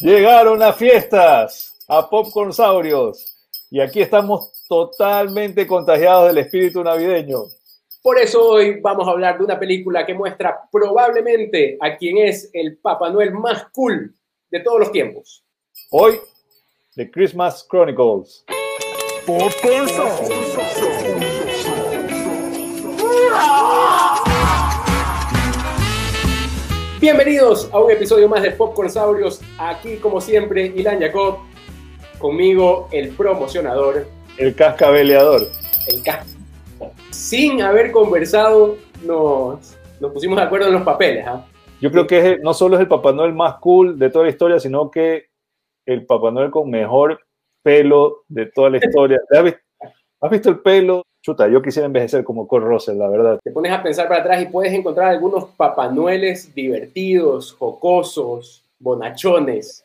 Llegaron las fiestas a Popcorn Saurios y aquí estamos totalmente contagiados del espíritu navideño. Por eso hoy vamos a hablar de una película que muestra probablemente a quien es el Papá Noel más cool de todos los tiempos. Hoy, The Christmas Chronicles. Popcorn Saurios. Bienvenidos a un episodio más de Popcorn Saurios. Aquí, como siempre, Ilan Jacob. Conmigo, el promocionador. El cascabeleador. El cas Sin haber conversado, nos, nos pusimos de acuerdo en los papeles. ¿ah? Yo creo que es- no solo es el Papá Noel más cool de toda la historia, sino que el Papá Noel con mejor pelo de toda la historia. ¿Has visto, has visto el pelo? Chuta, yo quisiera envejecer como Cole Russell, la verdad. Te pones a pensar para atrás y puedes encontrar algunos papanueles divertidos, jocosos, bonachones.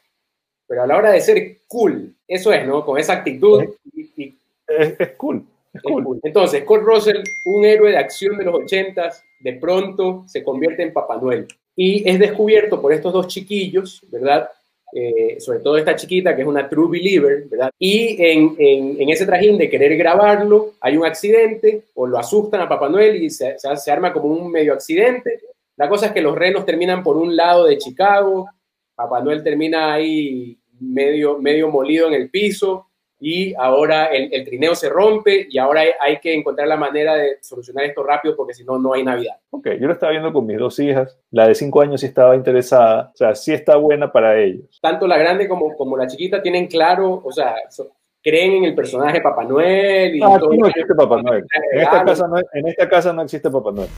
Pero a la hora de ser cool, eso es, ¿no? Con esa actitud. y- y Es, es cool, es Es cool. cool. Entonces, Kurt Russell, un héroe de acción de los ochentas, de pronto se convierte en Papá Noel. Y es descubierto por estos dos chiquillos, ¿verdad? Eh, sobre todo esta chiquita que es una true believer, ¿verdad? Y en, en- ese trajín de querer grabarlo, hay un accidente o lo asustan a Papá Noel y se, se- se arma como un medio accidente. La cosa es que los renos terminan por un lado de Chicago, Papá Noel termina ahí medio, medio molido en el piso y ahora el, el trineo se rompe y ahora hay, hay que encontrar la manera de solucionar esto rápido porque si no, no hay Navidad. Ok, yo lo estaba viendo con mis dos hijas. La de cinco años sí estaba interesada. O sea, sí está buena para ellos. Tanto la grande como, como la chiquita tienen claro, o sea, so- creen en el personaje Papá Noel y Ah, todo aquí no existe Papá Noel. En esta, casa no, en esta casa no existe Papá Noel.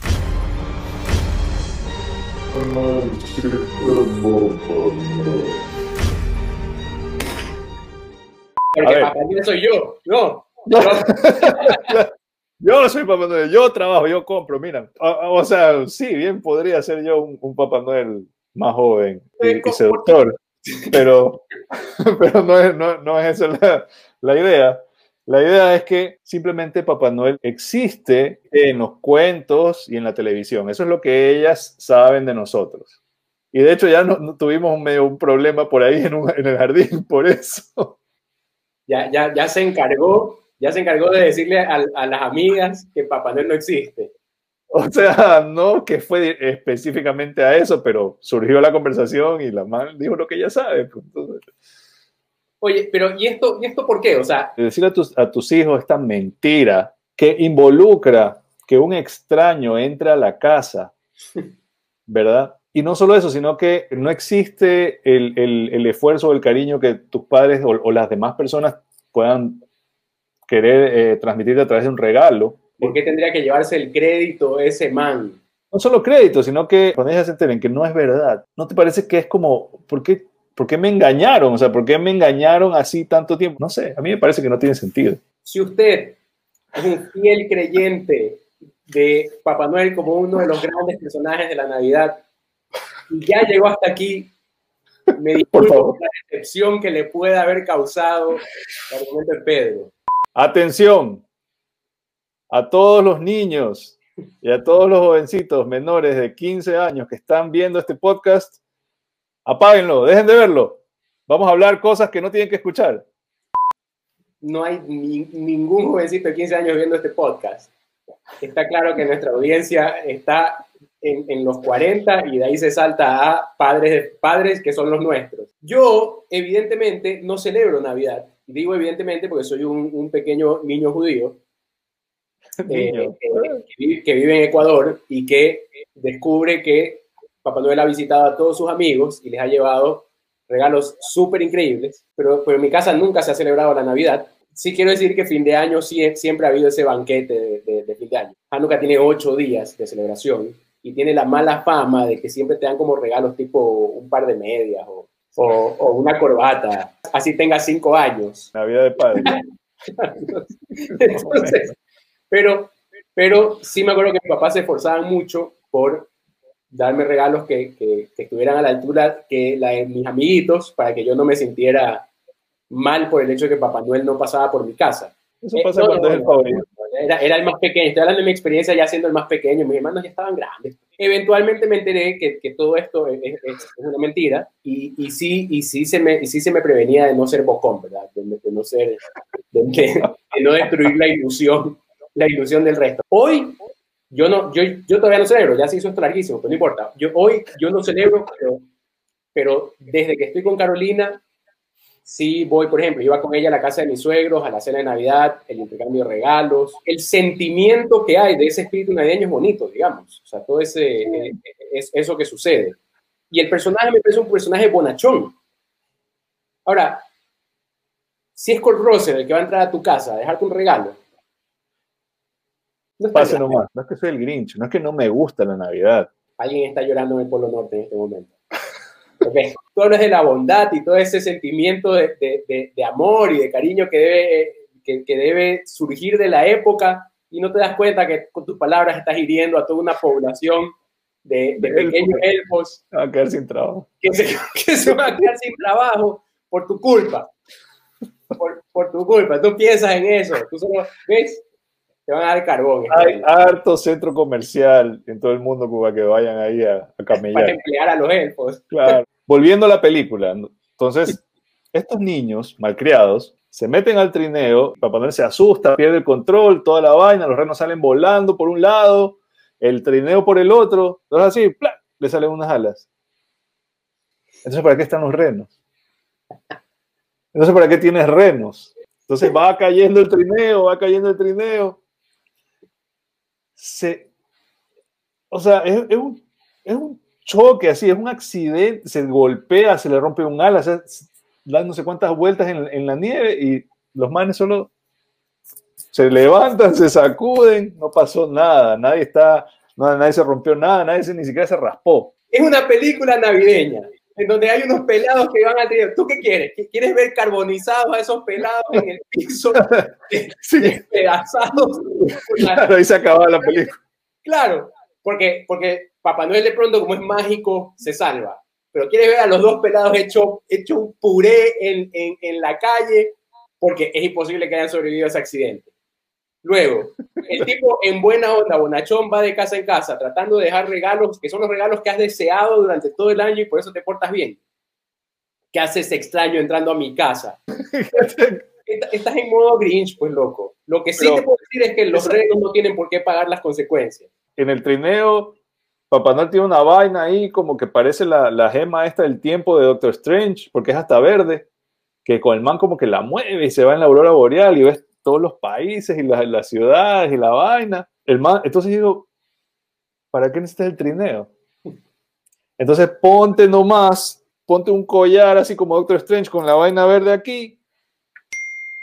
Porque ver. Papá Noel soy yo, no. Yo soy Papá Noel, yo trabajo, yo compro, mira. O, o sea, sí, bien podría ser yo un, un Papá Noel más joven y, y seductor, pero, pero no, es, no, no es esa la, la idea. La idea es que simplemente Papá Noel existe en los cuentos y en la televisión. Eso es lo que ellas saben de nosotros. Y de hecho ya no, no tuvimos un, medio, un problema por ahí en, un- en el jardín por eso. Ya, ya, ya se encargó, ya se encargó de decirle a, a las amigas que Papá Noel no existe. O sea, no que fue específicamente a eso, pero surgió la conversación y la man dijo lo que ella sabe. pues, entonces, Oye, pero ¿y esto, ¿y esto por qué? O sea, decir a tus, a tus hijos esta mentira que involucra que un extraño entre a la casa, ¿verdad? Y no solo eso, sino que no existe el, el- el esfuerzo o el cariño que tus padres o, o las demás personas puedan querer eh, transmitirte a través de un regalo. ¿por qué tendría que llevarse el crédito ese man? no solo crédito, sino que cuando ellas se enteren que no es verdad, ¿no te parece que es como, ¿por qué, por qué me engañaron? O sea, ¿por qué me engañaron así tanto tiempo? No sé, a mí me parece que no tiene sentido. Si usted es un fiel creyente de Papá Noel como uno de los grandes personajes de la Navidad y ya llegó hasta aquí, me Por disculpo la decepción que le pueda haber causado el argumento de Pedro. Atención a todos los niños y a todos los jovencitos menores de 15 años que están viendo este podcast, apáguenlo, dejen de verlo. Vamos a hablar cosas que no tienen que escuchar. No hay ni- ningún jovencito de 15 años viendo este podcast. Está claro que nuestra audiencia está en, en los 40 y de ahí se salta a padres, de- padres que son los nuestros. Yo, evidentemente, no celebro Navidad. Digo evidentemente porque soy un, un pequeño niño judío eh, Niño. que, que vive, que vive en Ecuador y que descubre que Papá Noel ha visitado a todos sus amigos y les ha llevado regalos súper increíbles, pero, pero en mi casa nunca se ha celebrado la Navidad. Sí quiero decir que fin de año sí, siempre ha habido ese banquete de, de- de fin de año. Hanukkah tiene ocho días de celebración y tiene la mala fama de que siempre te dan como regalos tipo un par de medias o, o- o una corbata, así tenga cinco años. Navidad de padre. Entonces, pero, pero sí me acuerdo que mi papá se esforzaban mucho por darme regalos que, que- que estuvieran a la altura que la de mis amiguitos para que yo no me sintiera mal por el hecho de que Papá Noel no pasaba por mi casa. Eso Eh, pasa no, cuando no, es el favorito. Era, era el más pequeño. Estoy hablando de mi experiencia ya siendo el más pequeño. Mis hermanos ya estaban grandes. Eventualmente me enteré que, que todo esto es, es- es una mentira y, y, sí, y, sí se me, y sí se me prevenía de no ser bocón, ¿verdad? De, de no ser, de, de- no destruir la ilusión, la ilusión del resto. Hoy, yo, no, yo, yo todavía no celebro, ya se hizo esto larguísimo, pero no importa. Yo, hoy yo no celebro, pero, pero desde que estoy con Carolina, sí voy, por ejemplo, iba con ella a la casa de mis suegros, a la cena de Navidad, el intercambio de regalos. El sentimiento que hay de ese espíritu navideño es bonito, digamos. O sea, todo ese, eh, es eso que sucede. Y el personaje me parece un personaje bonachón. Ahora, si es Kurt Russell el que va a entrar a tu casa a dejarte un regalo, no Pase nomás. No es que soy el Grinch, no es que no me gusta la Navidad. Alguien está llorando en el Polo Norte en este momento. Ok. Tú hablas de la bondad y todo ese sentimiento de, de- de- de amor y de cariño que debe, que, que debe surgir de la época y no te das cuenta que con tus palabras estás hiriendo a toda una población de, de De pequeños elfos Va a quedar sin trabajo. que se, que se van a quedar sin trabajo por tu culpa. Por, por tu culpa. Tú piensas en eso. Tú solo, ¿ves? Te van a dar carbón. Hay harto centro comercial en todo el mundo para que vayan ahí a, a para camellar. emplear a los elfos. Claro. Volviendo a la película, entonces, estos niños malcriados se meten al trineo, Papá Noel se asusta, pierde el control, toda la vaina, los renos salen volando por un lado, el trineo por el otro, entonces así, ¡plá! le salen unas alas. Entonces, ¿para qué están los renos? Entonces, ¿para qué tienes renos? Entonces va cayendo el trineo, va cayendo el trineo. Se, o sea, es, es un, es un choque así, es un accidente, se golpea, se le rompe un ala, o sea, dan no sé cuántas vueltas en, en la nieve y los manes solo se levantan, se sacuden, no pasó nada, nadie está, no, nadie se rompió nada, nadie se, ni siquiera se raspó. Es una película navideña en donde hay unos pelados que van al trineo. ¿Tú qué quieres? ¿Qué- ¿Quieres ver carbonizados a esos pelados en el piso, Sí, despedazados? claro, ahí se acaba la película. Claro, porque, porque Papá Noel de pronto, como es mágico, se salva. Pero quieres ver a los dos pelados hecho, hecho un puré en, en, en la calle, porque es imposible que hayan sobrevivido a ese accidente. Luego, el tipo en buena onda, bonachón, va de casa en casa tratando de dejar regalos, que son los regalos que has deseado durante todo el año y por eso te portas bien. ¿Qué haces extraño entrando a mi casa? Est- Estás en modo Grinch, pues loco. Lo que sí Pero- te puedo decir es que los renos no tienen por qué pagar las consecuencias. En el trineo, Papá Noel tiene una vaina ahí como que parece la, la gema esta del tiempo de Doctor Strange, porque es hasta verde, que con el man como que la mueve y se va en la aurora boreal y ves todos los países y las, las ciudades y la vaina. El man, entonces digo, ¿para qué necesitas el trineo? Entonces ponte nomás, ponte un collar así como Doctor Strange con la vaina verde aquí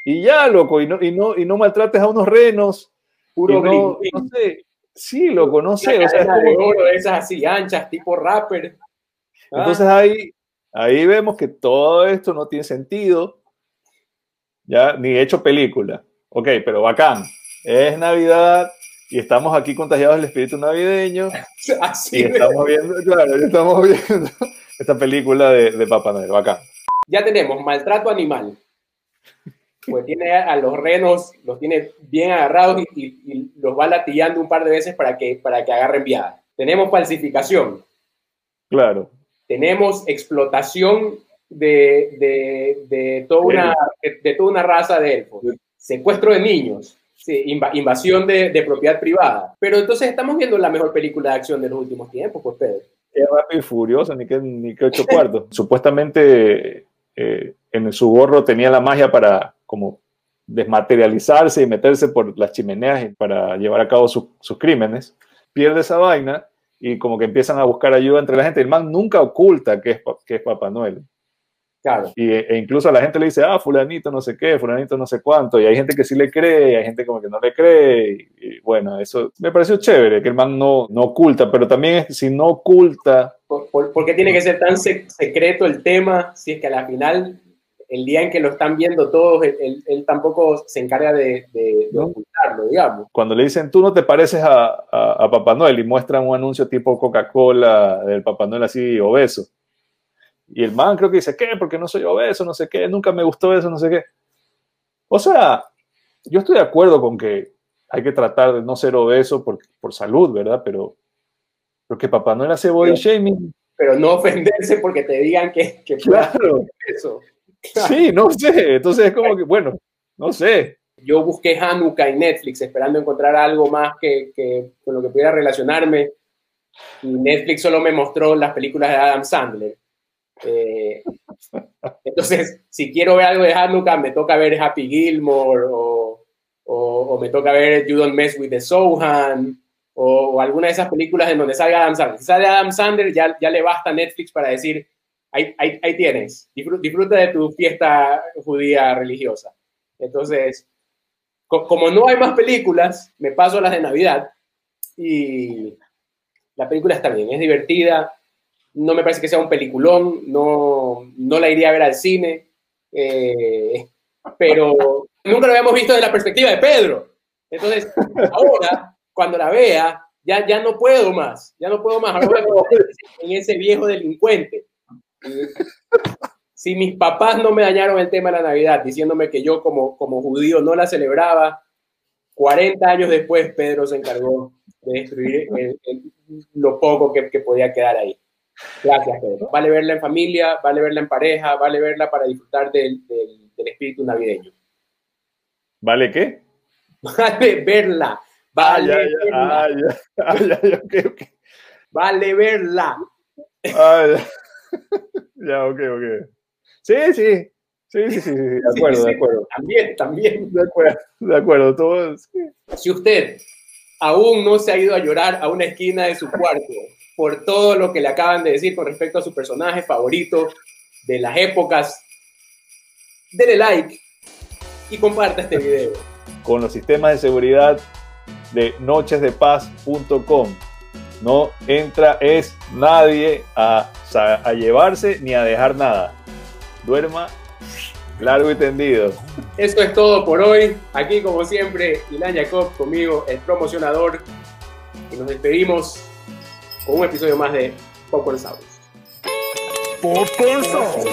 y ya, loco, y no, y no, y no maltrates a unos renos. Puro no, no sé, sí, sé. Una o sea, es como- oro esas así anchas, tipo rapper. Ah, Entonces ahí, ahí vemos que todo esto no tiene sentido, ya ni hecho película. Ok, pero bacán. Es Navidad y estamos aquí contagiados del espíritu navideño así y estamos viendo, claro, estamos viendo esta película de, de Papá Noel, bacán. Ya tenemos maltrato animal. Pues tiene a los renos, los tiene bien agarrados y, y- y los va latillando un par de veces para que, para que agarren viada. Tenemos falsificación, Claro. tenemos explotación de, de, de toda, una, de, de toda una raza de elfos, secuestro de niños, sí, inva- invasión de, de propiedad privada. Pero entonces estamos viendo la mejor película de acción de los últimos tiempos, pues Pedro. Es rápido y furioso, ni que, ni que ocho cuartos. Supuestamente eh, en su gorro tenía la magia para como desmaterializarse y meterse por las chimeneas para llevar a cabo sus- sus crímenes. Pierde esa vaina y como que empiezan a buscar ayuda entre la gente. El man nunca oculta que es, que es Papá Noel. Claro. Y, e incluso a la gente le dice, ah, fulanito no sé qué, fulanito no sé cuánto. Y hay gente que sí le cree, hay gente como que no le cree. Y, y bueno, eso me pareció chévere, que el man no, no oculta, pero también si no oculta ¿Por, por- por qué tiene que ser tan sec- secreto el tema si es que a la final, el día en que lo están viendo todos, él, tampoco se encarga de, de- de No. ocultarlo, digamos? cuando le dicen tú no te pareces a, a- a Papá Noel y muestran un anuncio tipo Coca-Cola del Papá Noel así obeso. Y el man creo que dice, ¿qué? Porque no soy obeso, no sé qué, nunca me gustó eso, no sé qué. O sea, yo estoy de acuerdo con que hay que tratar de no ser obeso por, por salud, ¿verdad? Pero, porque Papá Noel hace body shaming. Pero no ofenderse porque te digan que, que claro. eso. Sí, no sé. Entonces es como que, bueno, no sé. Yo busqué Hanukkah en Netflix esperando encontrar algo más que, que con lo que pudiera relacionarme. Y Netflix solo me mostró las películas de Adam Sandler. Eh, entonces, si quiero ver algo de Hanukkah, me toca ver Happy Gilmore o, o, me toca ver You Don't Mess with the Sohan o, alguna de esas películas en donde salga Adam Sandler. Si sale Adam Sandler, ya, ya le basta a Netflix para decir, ahí, tienes, disfruta de tu fiesta judía religiosa. Entonces, como no hay más películas, me paso a las de Navidad y la película está bien, es divertida, no me parece que sea un peliculón, no, no la iría a ver al cine, eh, pero nunca lo habíamos visto desde la perspectiva de Pedro. Entonces, ahora, cuando la vea, ya, ya no puedo más, ya no puedo más ahora en ese viejo delincuente. Si mis papás no me dañaron el tema de la Navidad diciéndome que yo como, como judío no la celebraba, 40 años después Pedro se encargó de destruir lo poco que, que podía quedar ahí. Gracias, Pedro. Vale verla en familia, vale verla en pareja, vale verla para disfrutar del, del, espíritu navideño. ¿Vale qué? Vale verla. Vale verla. Vale verla. ya. ok, ok. Sí, sí. Sí, sí, sí, de acuerdo, de acuerdo. También, también. De acuerdo, de acuerdo. Todo, Si usted aún no se ha ido a llorar a una esquina de su cuarto por todo lo que le acaban de decir con respecto a su personaje favorito de las épocas. Dele like y comparta este video. Con los sistemas de seguridad de nochesdepaz.com. No entra es nadie a, a llevarse ni a dejar nada. Duerma largo y tendido. Esto es todo por hoy. Aquí, como siempre, Ilan Jacob conmigo, el promocionador. Y nos despedimos con un episodio más de Popcorn Sounds. Popcorn Sounds.